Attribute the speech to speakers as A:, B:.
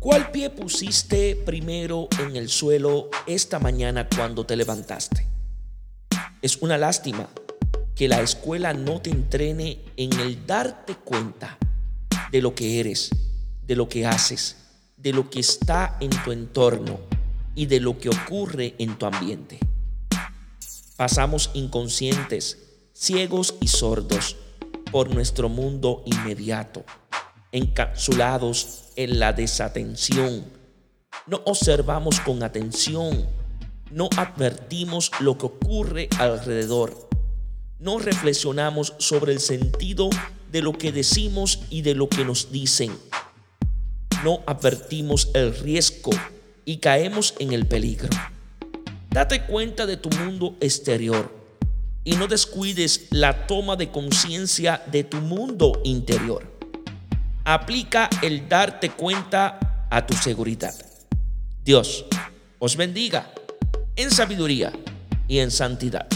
A: ¿Cuál pie pusiste primero en el suelo esta mañana cuando te levantaste? Es una lástima que la escuela no te entrene en el darte cuenta de lo que eres, de lo que haces, de lo que está en tu entorno y de lo que ocurre en tu ambiente. Pasamos inconscientes, ciegos y sordos por nuestro mundo inmediato encapsulados en la desatención. No observamos con atención, no advertimos lo que ocurre alrededor, no reflexionamos sobre el sentido de lo que decimos y de lo que nos dicen. No advertimos el riesgo y caemos en el peligro. Date cuenta de tu mundo exterior y no descuides la toma de conciencia de tu mundo interior aplica el darte cuenta a tu seguridad. Dios os bendiga en sabiduría y en santidad.